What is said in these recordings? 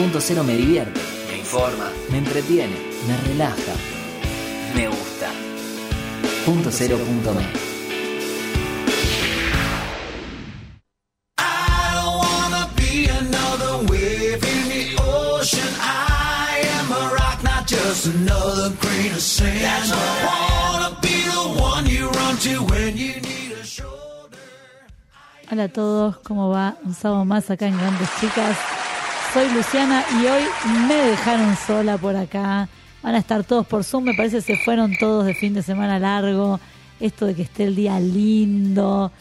Punto cero me divierte, me informa, me entretiene, me relaja, me gusta. Punto cero punto me. Hola a todos, ¿cómo va? Un sábado más acá en Grandes Chicas. Soy Luciana y hoy me dejaron sola por acá. Van a estar todos por Zoom, me parece que se fueron todos de fin de semana largo. Esto de que esté el día lindo,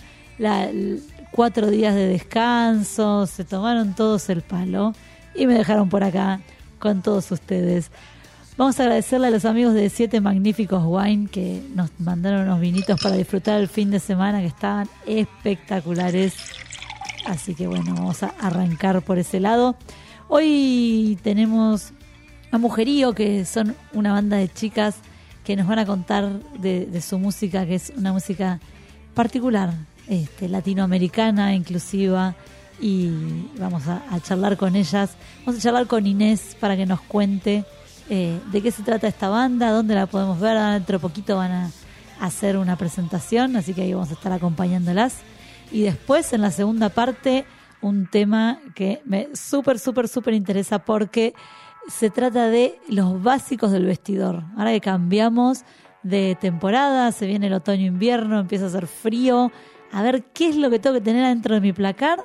cuatro días de descanso, se tomaron todos el palo y me dejaron por acá con todos ustedes. Vamos a agradecerle a los amigos de Siete Magníficos Wine que nos mandaron unos vinitos para disfrutar el fin de semana que estaban espectaculares. Así que bueno, vamos a arrancar por ese lado. Hoy tenemos a Mujerío, que son una banda de chicas que nos van a contar de, de su música, que es una música particular, este, latinoamericana, inclusiva, y vamos a, charlar con ellas. Vamos a charlar con Inés para que nos cuente eh, de qué se trata esta banda, dónde la podemos ver. Dentro de poquito van a hacer una presentación, así que ahí vamos a estar acompañándolas. Y después, en la segunda parte, un tema que me súper, súper, súper interesa porque se trata de los básicos del vestidor. Ahora que cambiamos de temporada, se viene el otoño-invierno, empieza a hacer frío, a ver qué es lo que tengo que tener adentro de mi placar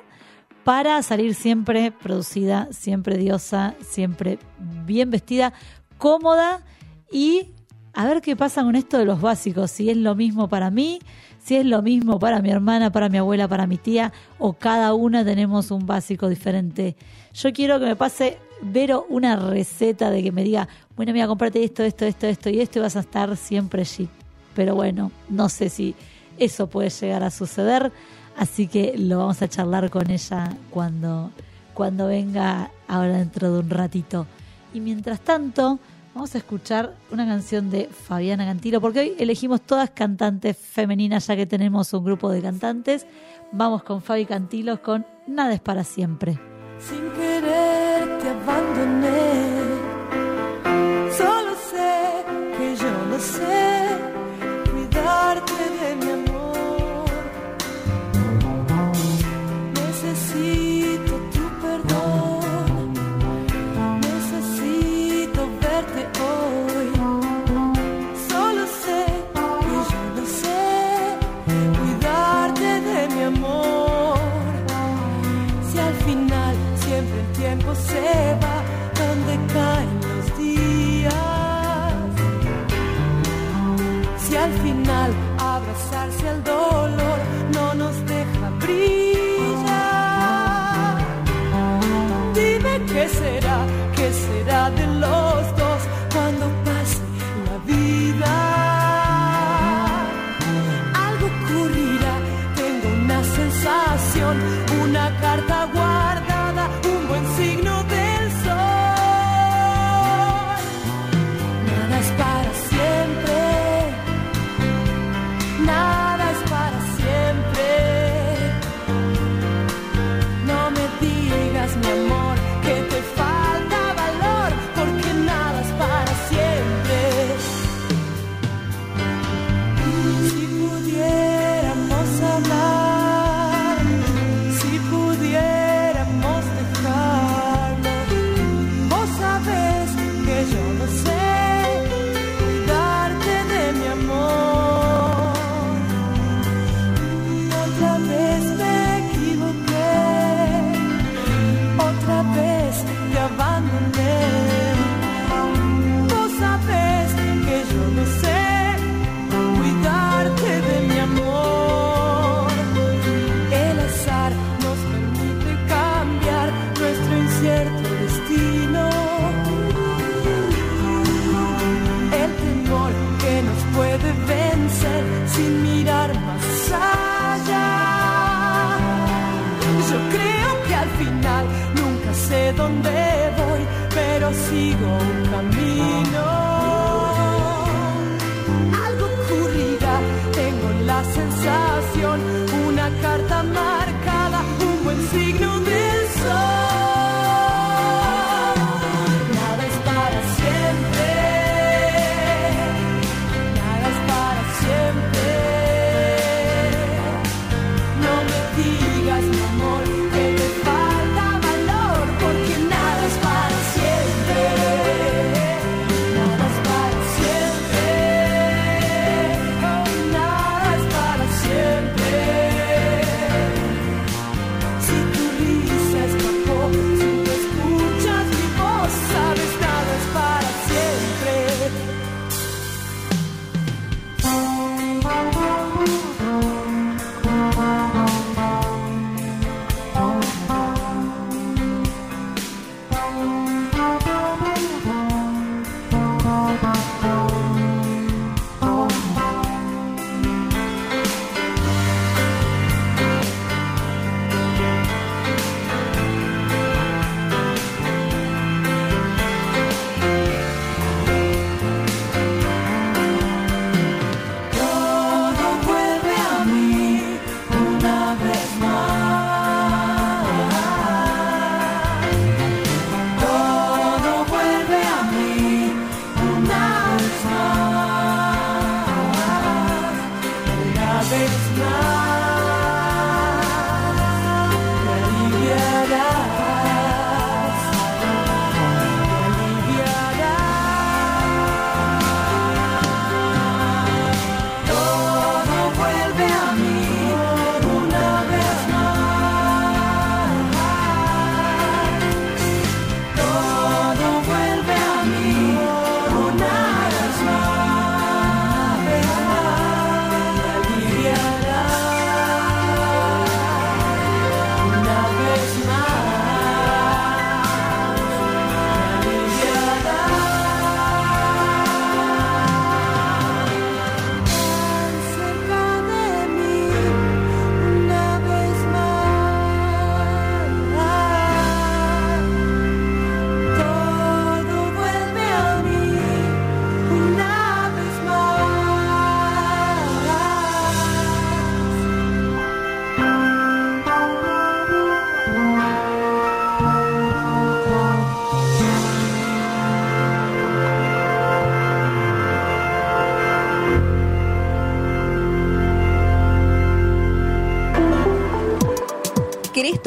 para salir siempre producida, siempre diosa, siempre bien vestida, cómoda y a ver qué pasa con esto de los básicos, si es lo mismo para mí, si es lo mismo para mi hermana, para mi abuela, para mi tía, o cada una tenemos un básico diferente. Yo quiero que me pase Vero una receta de que me diga, bueno, mira, comprate esto, esto, esto, esto y esto y vas a estar siempre chic. Pero bueno, no sé si eso puede llegar a suceder, así que lo vamos a charlar con ella cuando, cuando venga ahora dentro de un ratito. Y mientras tanto, vamos a escuchar una canción de Fabiana Cantilo, porque hoy elegimos todas cantantes femeninas, ya que tenemos un grupo de cantantes. Vamos con Fabi Cantilos con Nada es para siempre. Sin querer te abandoné.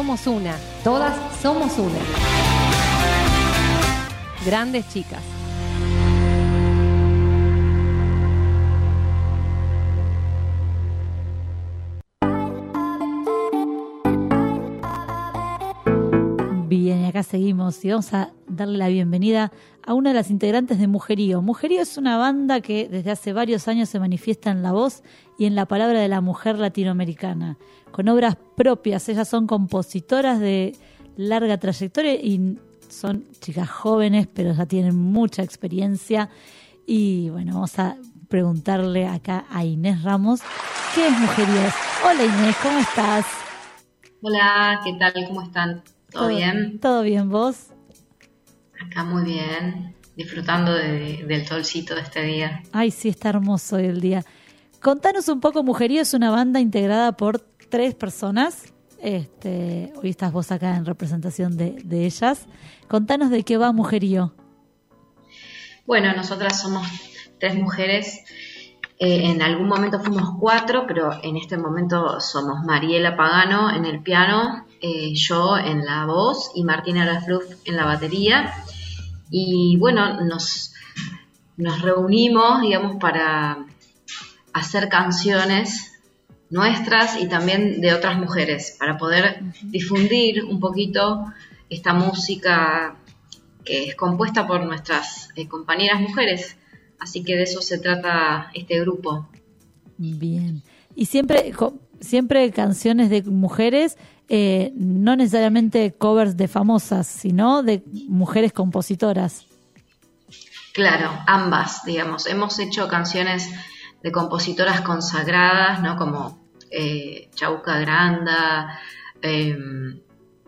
Somos una, todas somos una. Grandes chicas. Seguimos y vamos a darle la bienvenida a una de las integrantes de Mujerío. Mujerío es una banda que desde hace varios años se manifiesta en la voz y en la palabra de la mujer latinoamericana, con obras propias. Ellas son compositoras de larga trayectoria y son chicas jóvenes, pero ya tienen mucha experiencia. Y bueno, vamos a preguntarle acá a Inés Ramos, ¿qué es Mujerío? Hola Inés, ¿cómo estás? Hola, ¿qué tal? ¿Cómo están? ¿Todo bien? ¿Todo bien vos? Acá muy bien, disfrutando de- del solcito de este día. Ay, sí, está hermoso hoy el día. Contanos un poco, Mujerío es una banda integrada por tres personas. Este, hoy estás vos acá en representación de, de ellas. Contanos de qué va Mujerío. Bueno, nosotras somos tres mujeres. Eh, en algún momento fuimos cuatro, pero en este momento somos Mariela Pagano en el piano, eh, yo en la voz y Martina Lafluf en la batería. Y bueno, nos, nos reunimos, digamos, para hacer canciones nuestras y también de otras mujeres, para poder difundir un poquito esta música que es compuesta por nuestras eh, compañeras mujeres. Así que de eso se trata este grupo. Bien. Y siempre, siempre canciones de mujeres, eh, no necesariamente covers de famosas, sino de mujeres compositoras. Claro, ambas, digamos. Hemos hecho canciones de compositoras consagradas, ¿no? Como eh, Chauca Granda, eh,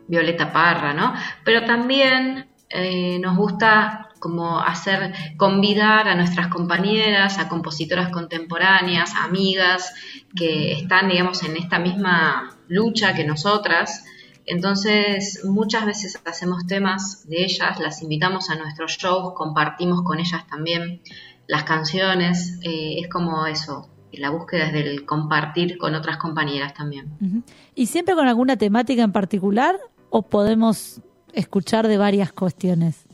Violeta Parra, ¿no? Pero también eh, nos gusta como hacer, convidar a nuestras compañeras, a compositoras contemporáneas, amigas, que están, digamos, en esta misma lucha que nosotras. Entonces, muchas veces hacemos temas de ellas, las invitamos a nuestros shows, compartimos con ellas también las canciones, eh, es como eso, la búsqueda es del compartir con otras compañeras también. ¿Y siempre con alguna temática en particular o podemos escuchar de varias cuestiones?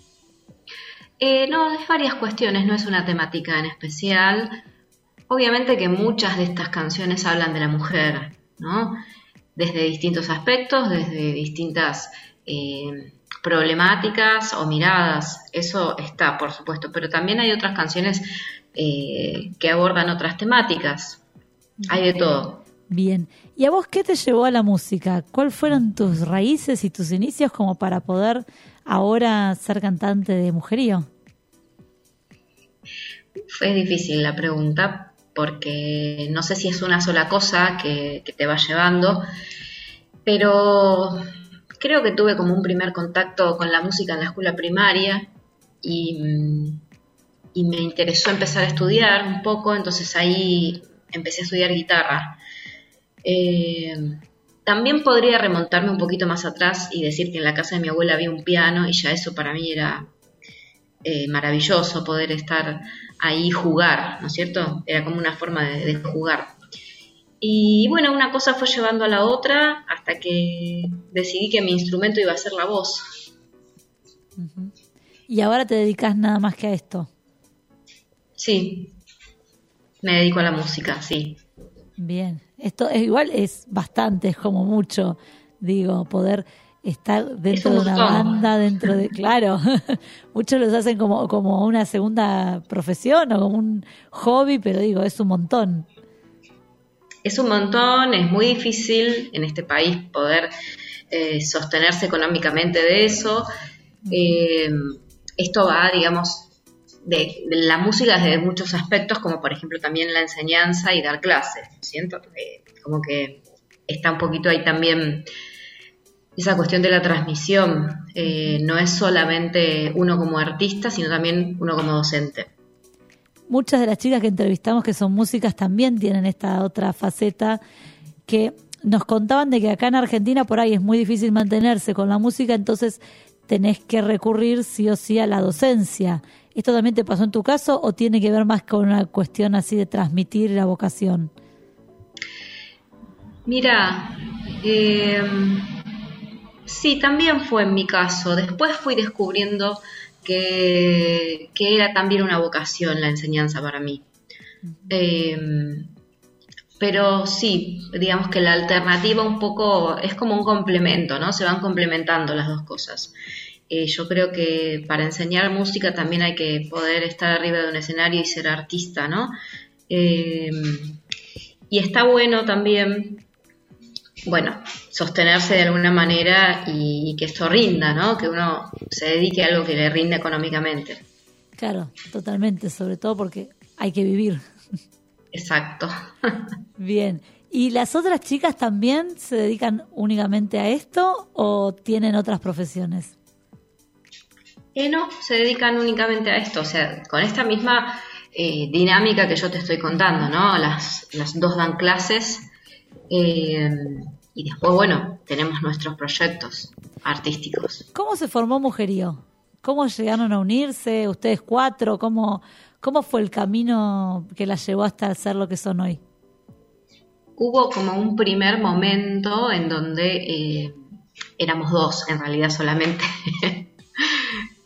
Eh, no, es varias cuestiones, no es una temática en especial. Obviamente que muchas de estas canciones hablan de la mujer, ¿no? Desde distintos aspectos, desde distintas eh, problemáticas o miradas, eso está, por supuesto, pero también hay otras canciones eh, que abordan otras temáticas. Hay de todo. Bien. ¿Y a vos qué te llevó a la música? ¿Cuáles fueron tus raíces y tus inicios como para poder ahora ser cantante de mujerío? Fue difícil la pregunta porque no sé si es una sola cosa que, te va llevando, pero creo que tuve como un primer contacto con la música en la escuela primaria y, y me interesó empezar a estudiar un poco, entonces ahí empecé a estudiar guitarra. Eh, también podría remontarme un poquito más atrás y decir que en la casa de mi abuela había un piano y ya eso para mí era eh, maravilloso poder estar ahí jugar, ¿no es cierto? Era como una forma de, de jugar. Y bueno, una cosa fue llevando a la otra hasta que decidí que mi instrumento iba a ser la voz. Y ahora te dedicas nada más que a esto. Sí, me dedico a la música, sí. Bien. Esto es igual es bastante, es como mucho, digo, poder estar dentro de una banda, dentro de, claro, muchos los hacen como, como una segunda profesión o como un hobby, pero digo, es un montón. Es un montón, es muy difícil en este país poder eh, sostenerse económicamente de eso. Eh, esto va, digamos, de, la música desde muchos aspectos, como por ejemplo también la enseñanza y dar clases. Siento como que está un poquito ahí también esa cuestión de la transmisión. Eh, no es solamente uno como artista, sino también uno como docente. Muchas de las chicas que entrevistamos que son músicas también tienen esta otra faceta que nos contaban de que acá en Argentina por ahí es muy difícil mantenerse con la música, entonces tenés que recurrir sí o sí a la docencia. ¿Esto también te pasó en tu caso o tiene que ver más con una cuestión así de transmitir la vocación? Mira, eh, sí, también fue en mi caso. Después fui descubriendo que, era también una vocación la enseñanza para mí. Eh, pero sí, digamos que la alternativa un poco es como un complemento, ¿no? Se van complementando las dos cosas. Eh, yo creo que para enseñar música también hay que poder estar arriba de un escenario y ser artista, ¿no? Eh, y está bueno también, bueno, sostenerse de alguna manera y, que esto rinda, ¿no? Que uno se dedique a algo que le rinda económicamente. Claro, totalmente, sobre todo porque hay que vivir. Exacto. Bien. ¿Y las otras chicas también se dedican únicamente a esto o tienen otras profesiones? Eh, no, se dedican únicamente a esto, o sea, con esta misma eh, dinámica que yo te estoy contando, ¿no? Las, las dos dan clases eh, y después, bueno, tenemos nuestros proyectos artísticos. ¿Cómo se formó Mujerío? ¿Cómo llegaron a unirse ustedes cuatro? ¿Cómo, ¿Cómo fue el camino que las llevó hasta ser lo que son hoy? Hubo como un primer momento en donde eh, éramos dos, en realidad solamente.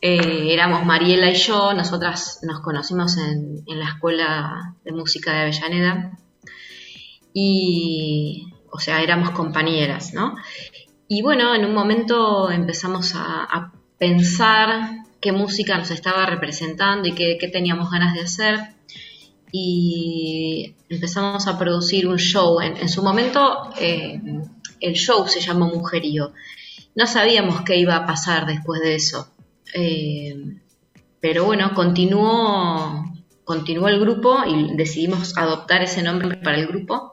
Eh, éramos Mariela y yo, nosotras nos conocimos en, la Escuela de Música de Avellaneda y, o sea, éramos compañeras, ¿no? Y bueno, en un momento empezamos a pensar qué música nos estaba representando y qué, teníamos ganas de hacer. Y empezamos a producir un show. En, su momento eh, el show se llamó Mujerío. No sabíamos qué iba a pasar después de eso. Eh, pero bueno, continuó, continuó el grupo y decidimos adoptar ese nombre para el grupo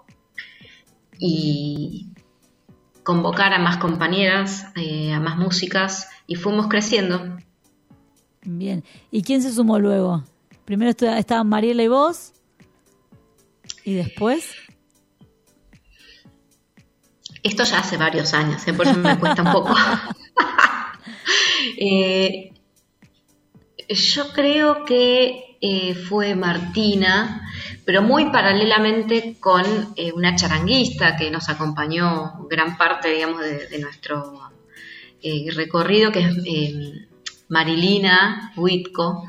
y convocar a más compañeras, eh, a más músicas y fuimos creciendo. Bien. ¿Y quién se sumó luego? Primero estaban Mariela y vos. ¿Y después? Esto ya hace varios años, ¿eh? por eso me cuesta un poco. Eh, yo creo que eh, fue Martina, pero muy paralelamente con una charanguista que nos acompañó gran parte, digamos, de, nuestro recorrido, que es Marilina Huitco.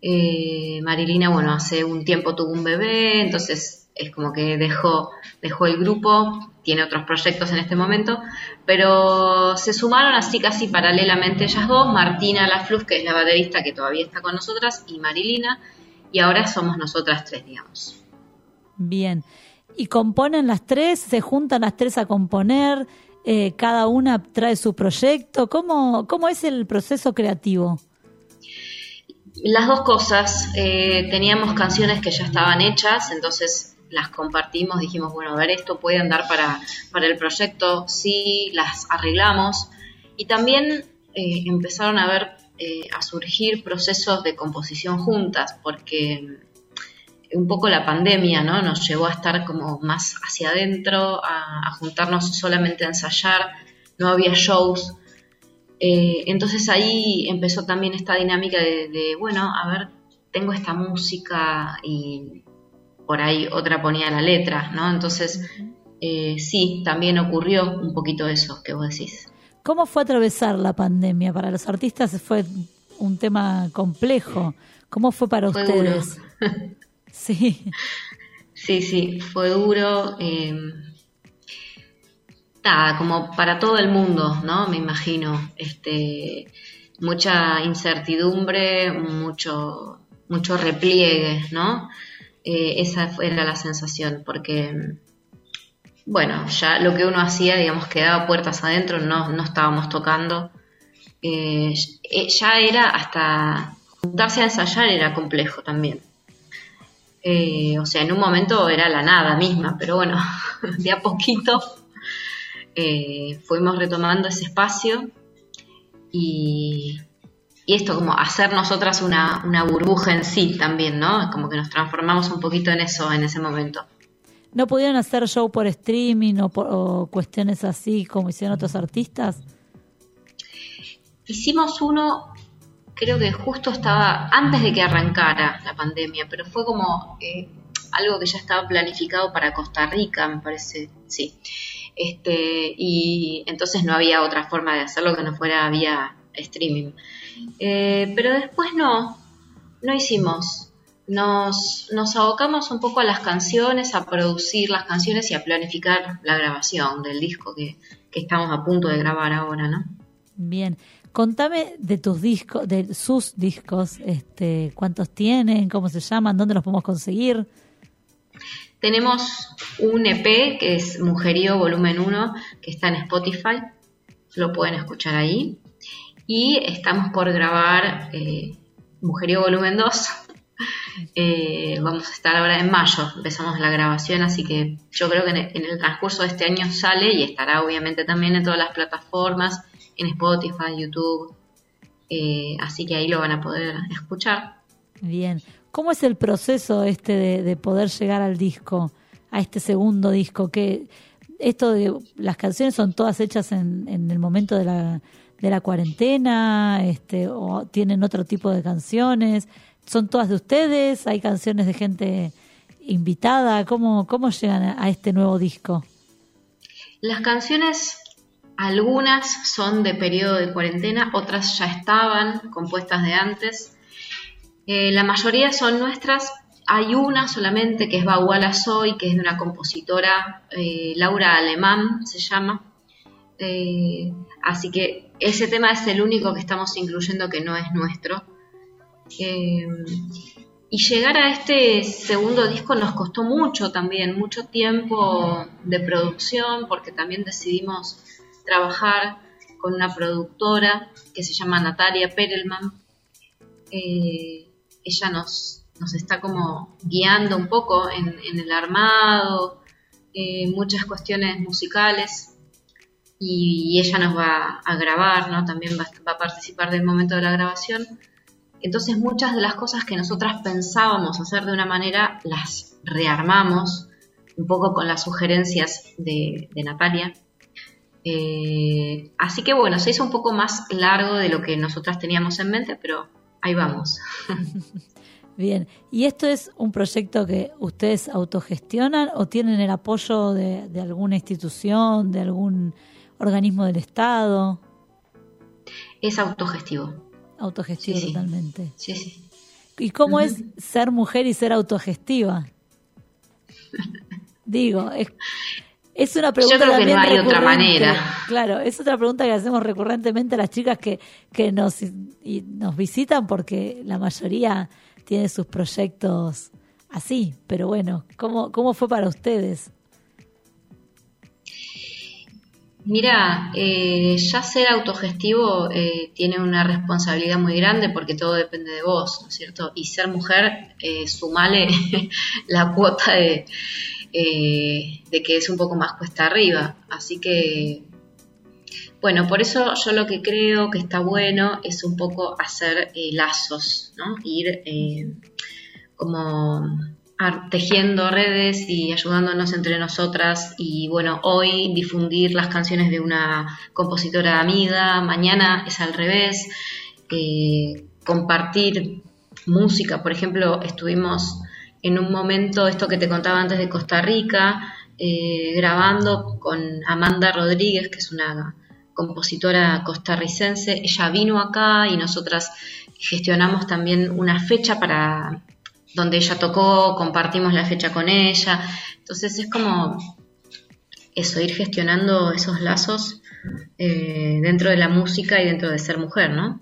Eh, Marilina, bueno, hace un tiempo tuvo un bebé, entonces es como que dejó, dejó el grupo, tiene otros proyectos en este momento, pero se sumaron así casi paralelamente ellas dos, Martina Lafluz, que es la baterista que todavía está con nosotras, y Marilina, y ahora somos nosotras tres, digamos. Bien. ¿Y componen las tres? ¿Se juntan las tres a componer? Eh, cada una trae su proyecto. ¿Cómo, ¿Cómo es el proceso creativo? Las dos cosas. Eh, teníamos canciones que ya estaban hechas, entonces las compartimos, dijimos, bueno, a ver, esto puede andar para, para el proyecto, sí, las arreglamos. Y también eh, empezaron a ver, a surgir procesos de composición juntas, porque un poco la pandemia, ¿no? Nos llevó a estar como más hacia adentro, a, juntarnos solamente a ensayar, no había shows. Eh, entonces ahí empezó también esta dinámica de, bueno, a ver, tengo esta música y por ahí otra ponía la letra, ¿no? Entonces, eh, sí, también ocurrió un poquito eso que vos decís. ¿Cómo fue atravesar la pandemia? Para los artistas fue un tema complejo. ¿Cómo fue para ustedes? Sí. Sí, sí, fue duro. Eh, nada, como para todo el mundo, ¿no? Me imagino, este, mucha incertidumbre, mucho, mucho repliegue, ¿no? Eh, esa era la sensación, porque, bueno, ya lo que uno hacía, digamos, quedaba puertas adentro, no, no estábamos tocando. Eh, eh, ya era hasta juntarse a ensayar era complejo también. o sea, en un momento era la nada misma, pero bueno, de a poquito fuimos retomando ese espacio y, y esto como hacer nosotras una, una, burbuja en sí también, ¿no? Como que nos transformamos un poquito en eso en ese momento. ¿No pudieron hacer show por streaming o, por, cuestiones así como hicieron otros artistas? Hicimos uno, creo que justo estaba antes de que arrancara la pandemia, pero fue como eh, algo que ya estaba planificado para Costa Rica, me parece, sí. Este, y entonces no había otra forma de hacerlo que no fuera vía streaming. Eh, pero después no, no hicimos. Nos, nos abocamos un poco a las canciones, a producir las canciones y a planificar la grabación del disco que, estamos a punto de grabar ahora, ¿no? Bien. Contame de tus discos, de sus discos, este, cuántos tienen, cómo se llaman, dónde los podemos conseguir. Tenemos un EP que es Mujerío Volumen 1, que está en Spotify, lo pueden escuchar ahí y estamos por grabar eh, Mujerío Volumen 2. Eh, vamos a estar ahora en mayo, empezamos la grabación, así que yo creo que en el, transcurso de este año sale y estará obviamente también en todas las plataformas, en Spotify, YouTube, eh, así que ahí lo van a poder escuchar. Bien, ¿cómo es el proceso este de, poder llegar al disco, a este segundo disco? Que esto de las canciones son todas hechas en el momento de la de la cuarentena, este, o tienen otro tipo de canciones, son todas de ustedes, hay canciones de gente invitada, ¿cómo, cómo llegan a este nuevo disco? Las canciones, algunas son de periodo de cuarentena, otras ya estaban compuestas de antes. Eh, la mayoría son nuestras, hay una solamente que es Baguala Soy, que es de una compositora, eh, Laura Alemán se llama. Eh, así que ese tema es el único que estamos incluyendo que no es nuestro. Eh, y llegar a este segundo disco nos costó mucho también, mucho tiempo de producción, porque también decidimos trabajar con una productora que se llama Natalia Perelman. Eh, ella nos, nos está como guiando un poco en, el armado, eh, muchas cuestiones musicales y ella nos va a grabar, ¿no? También va, a participar del momento de la grabación. Entonces muchas de las cosas que nosotras pensábamos hacer de una manera las rearmamos, un poco con las sugerencias de, Natalia. Eh, así que bueno, se hizo un poco más largo de lo que nosotras teníamos en mente, pero ahí vamos. Bien, ¿y esto es un proyecto que ustedes autogestionan o tienen el apoyo de, de alguna institución, de algún organismo del Estado. Es autogestivo. Autogestivo totalmente. Sí, sí. ¿Y cómo es ser mujer y ser autogestiva? Digo, es, una pregunta. Yo creo que no hay otra manera. Claro, es otra pregunta que hacemos recurrentemente a las chicas que, que nos, y nos visitan porque la mayoría tiene sus proyectos así. Pero bueno, ¿cómo, cómo fue para ustedes? Mira, eh, ya ser autogestivo eh, tiene una responsabilidad muy grande porque todo depende de vos, ¿no es cierto? Y ser mujer, eh, sumale la cuota eh, de que es un poco más cuesta arriba. Así que, bueno, por eso yo lo que creo que está bueno es un poco hacer lazos, ¿no? Ir como tejiendo redes y ayudándonos entre nosotras y bueno, hoy difundir las canciones de una compositora amiga, mañana es al revés, eh, compartir música, por ejemplo, estuvimos en un momento, esto que te contaba antes de Costa Rica, eh, grabando con Amanda Rodríguez, que es una compositora costarricense, ella vino acá y nosotras gestionamos también una fecha para donde ella tocó, compartimos la fecha con ella. Entonces es como eso, ir gestionando esos lazos eh, dentro de la música y dentro de ser mujer, ¿no?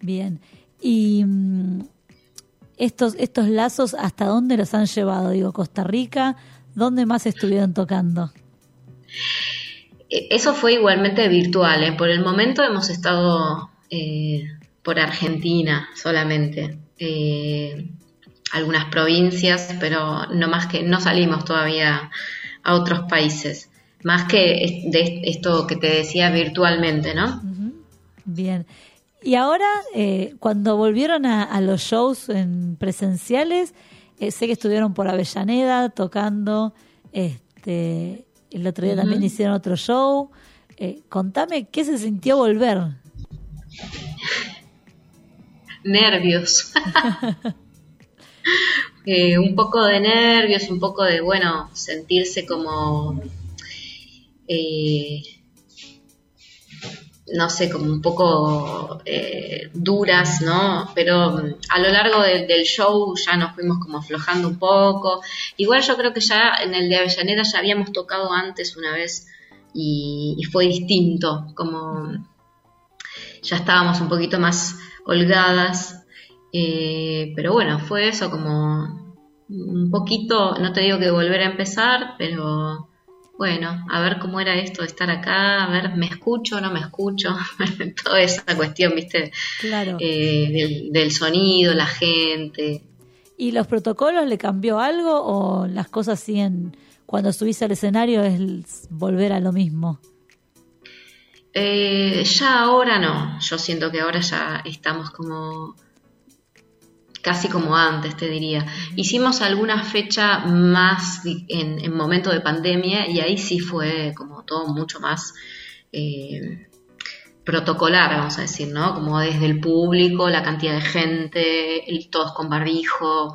Bien. Y mm, estos, estos lazos, ¿hasta dónde los han llevado? Digo, Costa Rica, ¿dónde más estuvieron tocando? E, eso fue igualmente virtual. ¿eh? Por el momento hemos estado eh, por Argentina solamente. Eh, algunas provincias, pero no más que no salimos todavía a otros países. Más que de esto que te decía virtualmente, ¿no? Bien. Y ahora, eh, cuando volvieron a, los shows en presenciales, eh, sé que estuvieron por Avellaneda tocando, este, el otro día también hicieron otro show. Eh, contame, ¿qué se sintió volver? Nervios. un poco de nervios, un poco de, bueno, sentirse como no sé, como un poco eh, duras, ¿no? Pero mm, a lo largo del show ya nos fuimos como aflojando un poco. Igual yo creo que ya en el de Avellaneda ya habíamos tocado antes una vez y, fue distinto, como ya estábamos un poquito más holgadas. Eh, pero bueno, fue eso como un poquito, no te digo que volver a empezar, pero bueno, a ver cómo era esto de estar acá, a ver, ¿me escucho no me escucho? Toda esa cuestión, ¿viste? Claro. Eh, del, sonido, la gente. ¿Y los protocolos le cambió algo o las cosas siguen, cuando subís al escenario es volver a lo mismo? Eh, ya ahora no, yo siento que ahora ya estamos como casi como antes, te diría. Hicimos alguna fecha más en, momento de pandemia y ahí sí fue como todo mucho más eh, protocolar, vamos a decir, ¿no? Como desde el público, la cantidad de gente, todos con barbijo.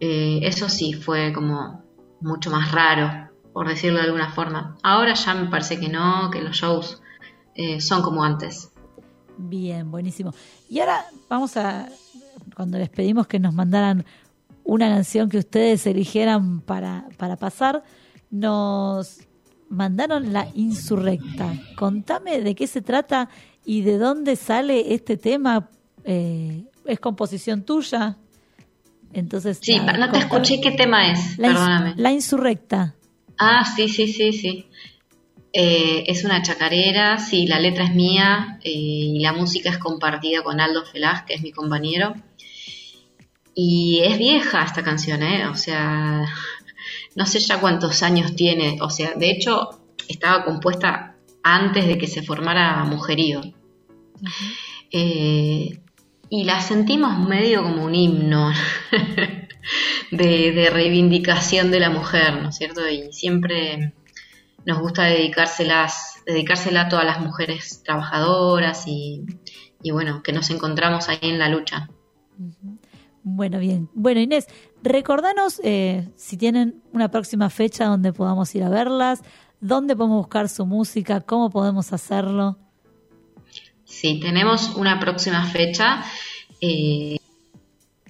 Eh, eso sí fue como mucho más raro, por decirlo de alguna forma. Ahora ya me parece que no, que los shows eh, son como antes. Bien, buenísimo. Y ahora vamos a cuando les pedimos que nos mandaran una canción que ustedes eligieran para, para pasar, nos mandaron La Insurrecta. Contame de qué se trata y de dónde sale este tema. Eh, ¿Es composición tuya? Entonces, sí, no te escuché qué tema es, la perdóname. la Insurrecta. Ah, sí, sí, sí, sí. Eh, es una chacarera, sí, la letra es mía eh, y la música es compartida con Aldo Felaz, que es mi compañero. Y es vieja esta canción, ¿eh? O sea, no sé ya cuántos años tiene. O sea, de hecho, estaba compuesta antes de que se formara Mujerío. Eh, y la sentimos medio como un himno de, de, reivindicación de la mujer, ¿no es cierto? Y siempre nos gusta dedicárselas, dedicársela a todas las mujeres trabajadoras y, y bueno, que nos encontramos ahí en la lucha. Bueno, bien. Bueno, Inés, recordanos eh, si tienen una próxima fecha donde podamos ir a verlas, dónde podemos buscar su música, cómo podemos hacerlo. Sí, tenemos una próxima fecha, eh,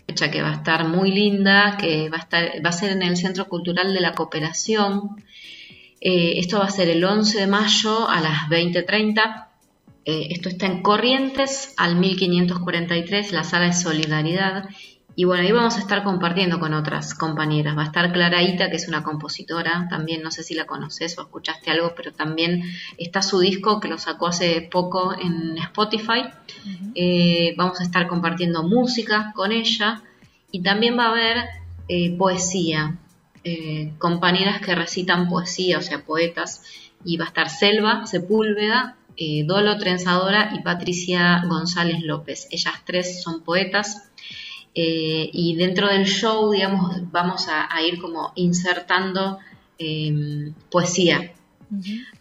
fecha que va a estar muy linda, que va a, estar, va a ser en el Centro Cultural de la Cooperación. Eh, esto va a ser el 11 de mayo a las 20.30. esto está en Corrientes, al 1543, la sala de Solidaridad. Y bueno, ahí vamos a estar compartiendo con otras compañeras. Va a estar Claraita, que es una compositora, también no sé si la conoces o escuchaste algo, pero también está su disco que lo sacó hace poco en Spotify. Eh, vamos a estar compartiendo música con ella y también va a haber eh, poesía, eh, compañeras que recitan poesía, o sea, poetas. Y va a estar Selva Sepúlveda, Dolo Trenzadora y Patricia González López. Ellas tres son poetas eh, y dentro del show, digamos, vamos a, ir como insertando em, poesía.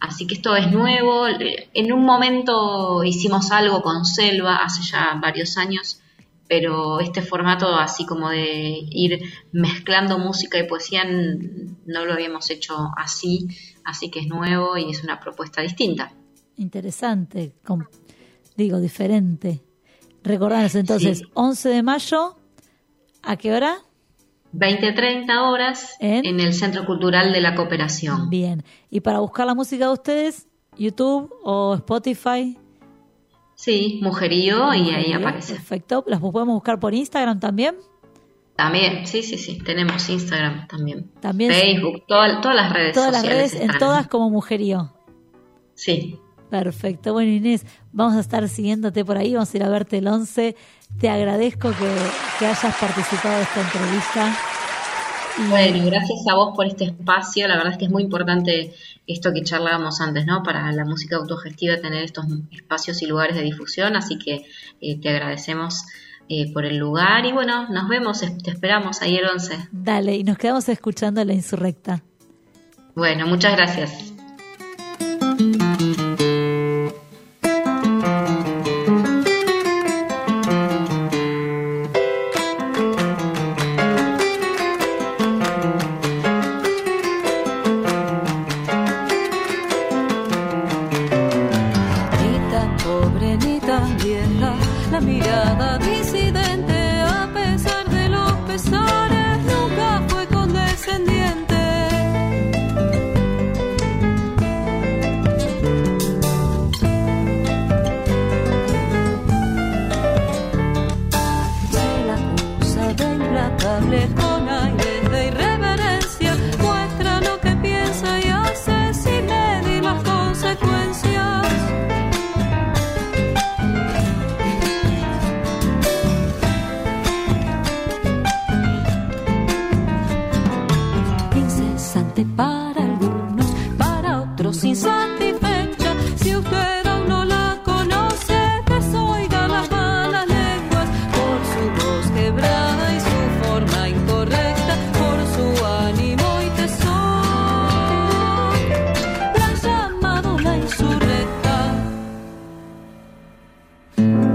Así que esto es nuevo. En un momento hicimos algo con Selva hace ya varios años, pero este formato así como de ir mezclando música y poesía no lo habíamos hecho así, así que es nuevo y es una propuesta distinta. Interesante, digo, diferente. Recordanos entonces, 11 de mayo, ¿A qué hora? 20-30 horas ¿En? ¿En? el Centro Cultural de la Cooperación. Bien. Y para buscar la música de ustedes, YouTube o Spotify. Sí, Mujerío y ahí aparece. Perfecto. ¿Las podemos buscar por Instagram también? También, sí, sí, sí, tenemos Instagram también. También. Facebook, toda- todas las redes Todas las sociales. redes, en todas como Mujerío. Sí. Perfecto. Bueno, Inés, vamos a estar siguiéndote por ahí, vamos a ir a verte el 11. Te agradezco que, que hayas participado de esta entrevista. Bueno, gracias a vos por este espacio. La verdad es que es muy importante esto que charlábamos antes, ¿no? Para la música autogestiva tener estos espacios y lugares de difusión. Así que eh, te agradecemos eh, por el lugar y bueno, nos vemos, te esperamos ahí el 11. Dale, y nos quedamos escuchando la insurrecta. Bueno, muchas gracias. No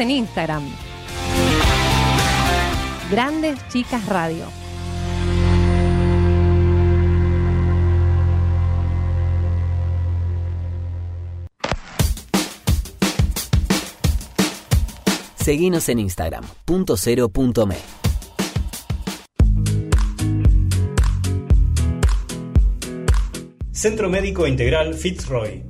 en Instagram. Grandes Chicas Radio. Seguinos en Instagram, punto cero punto me. Centro Médico Integral Fitzroy.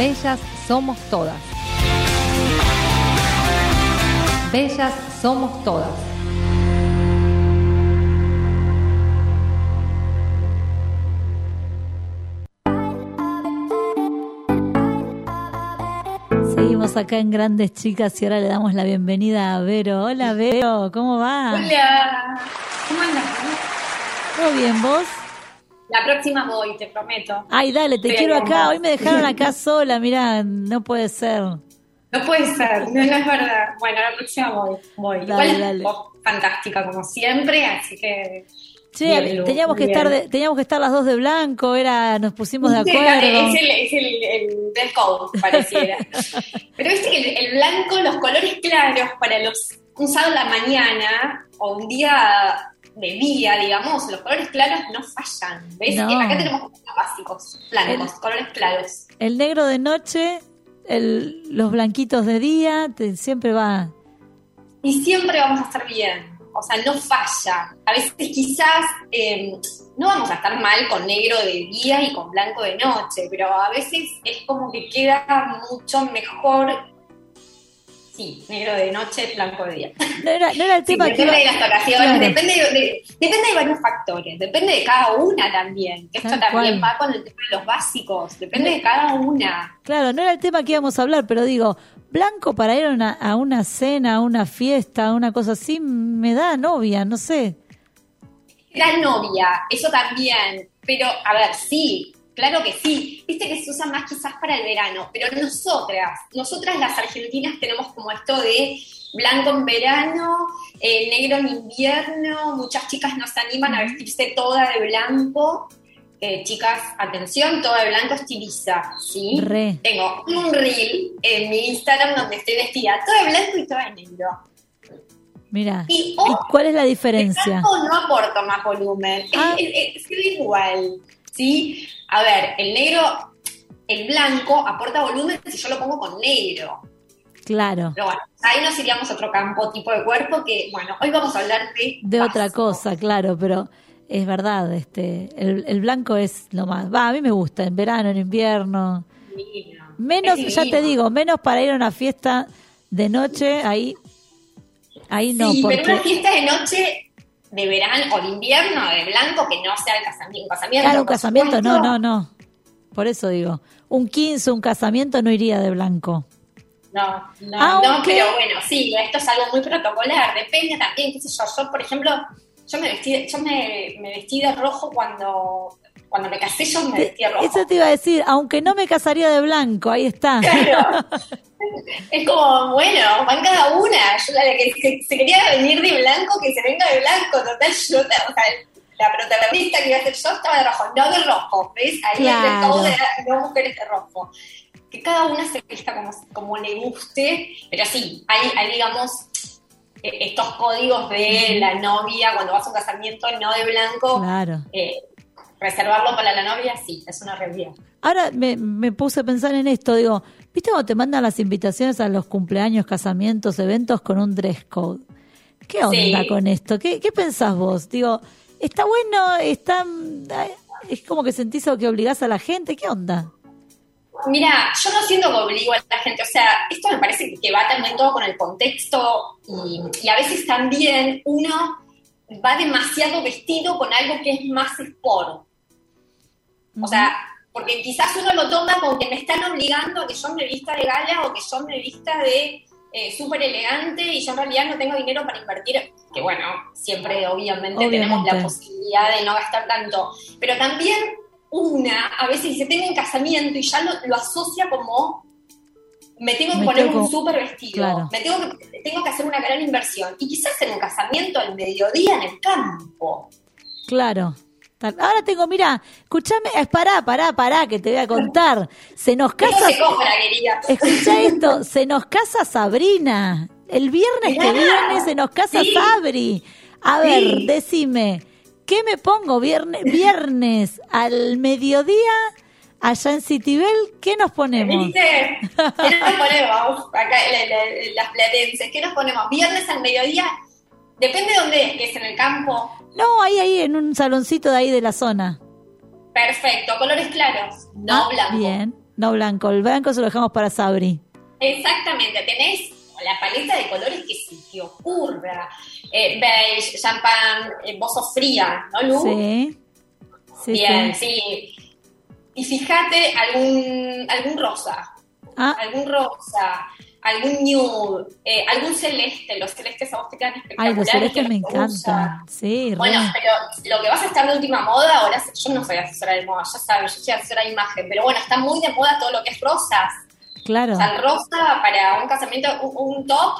Bellas somos todas. Bellas somos todas. Seguimos acá en Grandes Chicas y ahora le damos la bienvenida a Vero. Hola Vero, ¿cómo va? Hola, ¿cómo andas? ¿Todo bien vos? La próxima voy, te prometo. Ay, dale, te quiero acá. Hoy me dejaron acá sola, mirá, no puede ser. No puede ser, no, no es verdad. Bueno, la próxima voy, voy. Dale, Igual dale. vos fantástica como siempre, así que... Bien, Lu, teníamos que bien. estar de- teníamos que estar las dos de blanco, era, nos pusimos de Sí, acuerdo. Es el, es el, el dress code, pareciera. Pero viste que el, el blanco, los colores claros para los un sábado a la mañana o un día de día, digamos, los colores claros no fallan. ¿Ves? No. Acá tenemos colores básicos, blancos, colores claros. El negro de noche, el, los blanquitos de día, te- siempre va. y siempre vamos a estar bien. O sea, no falla. A veces quizás eh, no vamos a estar mal con negro de día y con blanco de noche, pero a veces es como que queda mucho mejor. Sí, negro de noche, blanco de día. No era, no era el Sí, tema que depende de iba- las Claro. depende, de, de- depende de varios factores, depende de cada una también. Que esto Tal también cual. va con el tema de los básicos, depende de cada una. Claro, no era el tema que íbamos a hablar, pero digo, blanco para ir a una, a una cena, a una fiesta, a una cosa así, me da novia, no sé. La novia, eso también. Pero, a ver, sí, claro que sí. Viste que se usa más quizás para el verano, pero nosotras, nosotras las argentinas tenemos como esto de blanco en verano, eh, negro en invierno, muchas chicas nos animan a vestirse toda de blanco. Eh, chicas, atención, toda de blanco estiliza, ¿sí? Re. Tengo un reel en mi Instagram donde estoy vestida toda de blanco y toda de negro. Mira. Y, ¿Y cuál es la el diferencia? blanco no aporta más volumen, Ah. es, es- es igual, ¿sí? A ver, el negro, el blanco aporta volumen si yo lo pongo con negro. Claro, Pero bueno, ahí nos iríamos a otro campo, tipo de cuerpo, que bueno, hoy vamos a hablar de... de otra cosa, claro, pero es verdad, este, el, el blanco es lo más. Va, a mí me gusta, en verano, en invierno. Menos, ya te digo, menos para ir a una fiesta de noche, ahí, ahí no, sí, pero una porque. fiesta de noche de verano o de invierno, de blanco, que no sea el casamiento. Claro, un casamiento, no, no, no. Por eso digo, un 15, un casamiento no iría de blanco. No, no, Aunque- no, pero bueno, sí, esto es algo muy protocolar, depende también, qué sé yo, yo por ejemplo, yo me vestí, yo me, me vestí de rojo cuando, cuando me casé, yo me vestí de rojo. Eso te iba a decir, aunque no me casaría de blanco, ahí está. Claro. Es como, bueno, van cada una. Yo la que se, se quería venir de blanco, que se venga de blanco. Total, yo, o sea, la protagonista que iba a ser yo estaba de rojo, no de rojo, ¿ves? Ahí Claro. entre todo no mujeres de rojo. Que cada una se vista como, como le guste, pero sí, hay, hay digamos, eh, estos códigos de la novia, cuando vas a un casamiento no de blanco, Claro. eh, reservarlo para la novia, sí, es una realidad. Ahora me, me puse a pensar en esto, digo, ¿viste cuando te mandan las invitaciones a los cumpleaños, casamientos, eventos con un dress code? ¿Qué onda Sí. con esto? ¿Qué, ¿Qué pensás vos? Digo, ¿está bueno? ¿Está, ¿Es como que sentís o que obligás a la gente? ¿Qué onda? Mira, yo no siento que obligo a la gente, o sea, esto me parece que va también todo con el contexto y, y a veces también uno va demasiado vestido con algo que es más sport. O sea, porque quizás uno lo toma como que me están obligando a que yo me vista de gala o que yo me vista de eh, súper elegante y yo en realidad no tengo dinero para invertir, que bueno, siempre obviamente, tenemos la posibilidad de no gastar tanto, pero también una a veces dice, tengo un casamiento y ya lo, lo asocia como, me tengo que Me poner tengo- un súper vestido, claro. me tengo que, tengo que hacer una gran inversión y quizás en un casamiento al mediodía en el campo. Claro. Ahora tengo, mira, escúchame, es pará, pará, pará, que te voy a contar. Se nos casa, se escucha esto, se nos casa Sabrina. El viernes que viene se nos casa Sí. Sabri. A ver, Sí. decime, ¿qué me pongo viernes, viernes al mediodía allá en Citibel? ¿Qué nos ponemos? ¿Viste? ¿Qué nos ponemos? Acá la- la- las platenses. ¿Qué nos ponemos? Viernes al mediodía. Depende de dónde es, que es en el campo. No, ahí, ahí, en un saloncito de ahí de la zona. Perfecto. Colores claros. No Ah, blanco. Bien, no blanco. El blanco se lo dejamos para Sabri. Exactamente. Tenés la paleta de colores que se te ocurra. Eh, beige, champán, eh, vos sos fría, ¿no, Lu? Sí. Sí, Bien, sí. sí. Y fíjate algún, algún rosa. Ah, algún rosa, algún nude, eh, algún celeste. Los celestes a vos te quedan ay, espectaculares. los celestes me encantan. Sí, re. Bueno, pero lo que vas a estar de última moda, ahora yo no soy asesora de moda, ya sabes, yo soy asesora de imagen, pero bueno, está muy de moda todo lo que es rosas. claro, O sea, rosa para un casamiento, un, un top,